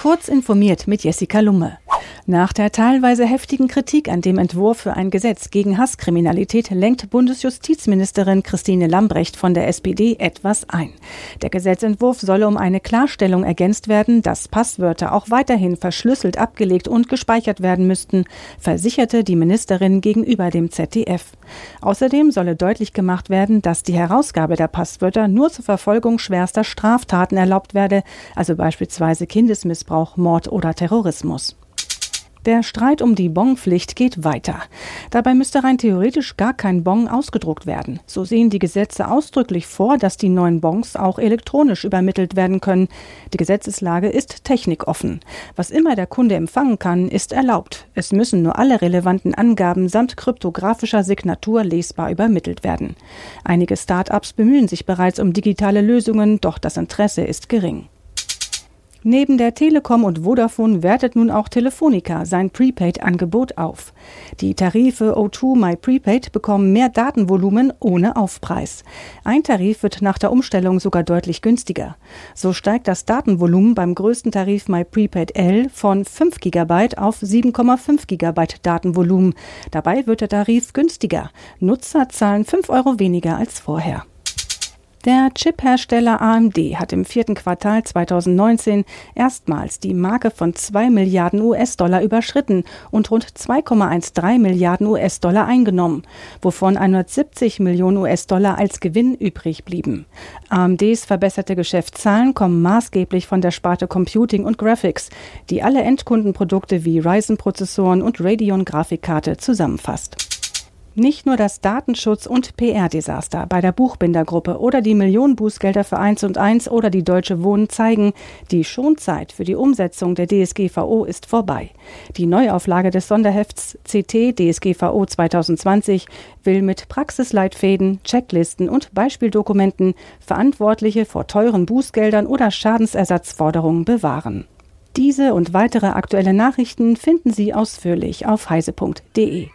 Kurz informiert mit Jessica Lumme. Nach der teilweise heftigen Kritik an dem Entwurf für ein Gesetz gegen Hasskriminalität lenkt Bundesjustizministerin Christine Lambrecht von der SPD etwas ein. Der Gesetzentwurf solle um eine Klarstellung ergänzt werden, dass Passwörter auch weiterhin verschlüsselt abgelegt und gespeichert werden müssten, versicherte die Ministerin gegenüber dem ZDF. Außerdem solle deutlich gemacht werden, dass die Herausgabe der Passwörter nur zur Verfolgung schwerster Straftaten erlaubt werde, also beispielsweise Kindesmissbrauch, Mord oder Terrorismus. Der Streit um die Bonpflicht geht weiter. Dabei müsste rein theoretisch gar kein Bon ausgedruckt werden. So sehen die Gesetze ausdrücklich vor, dass die neuen Bons auch elektronisch übermittelt werden können. Die Gesetzeslage ist technikoffen. Was immer der Kunde empfangen kann, ist erlaubt. Es müssen nur alle relevanten Angaben samt kryptografischer Signatur lesbar übermittelt werden. Einige Start-ups bemühen sich bereits um digitale Lösungen, doch das Interesse ist gering. Neben der Telekom und Vodafone wertet nun auch Telefonica sein Prepaid-Angebot auf. Die Tarife O2 My Prepaid bekommen mehr Datenvolumen ohne Aufpreis. Ein Tarif wird nach der Umstellung sogar deutlich günstiger. So steigt das Datenvolumen beim größten Tarif My Prepaid L von 5 GB auf 7,5 GB Datenvolumen. Dabei wird der Tarif günstiger. Nutzer zahlen 5 Euro weniger als vorher. Der Chip-Hersteller AMD hat im vierten Quartal 2019 erstmals die Marke von 2 Milliarden US-Dollar überschritten und rund 2,13 Milliarden US-Dollar eingenommen, wovon 170 Millionen US-Dollar als Gewinn übrig blieben. AMDs verbesserte Geschäftszahlen kommen maßgeblich von der Sparte Computing und Graphics, die alle Endkundenprodukte wie Ryzen-Prozessoren und Radeon-Grafikkarte zusammenfasst. Nicht nur das Datenschutz- und PR-Desaster bei der Buchbindergruppe oder die Millionen Bußgelder für 1 und 1 oder die Deutsche Wohnen zeigen, die Schonzeit für die Umsetzung der DSGVO ist vorbei. Die Neuauflage des Sonderhefts CT DSGVO 2020 will mit Praxisleitfäden, Checklisten und Beispieldokumenten Verantwortliche vor teuren Bußgeldern oder Schadensersatzforderungen bewahren. Diese und weitere aktuelle Nachrichten finden Sie ausführlich auf heise.de.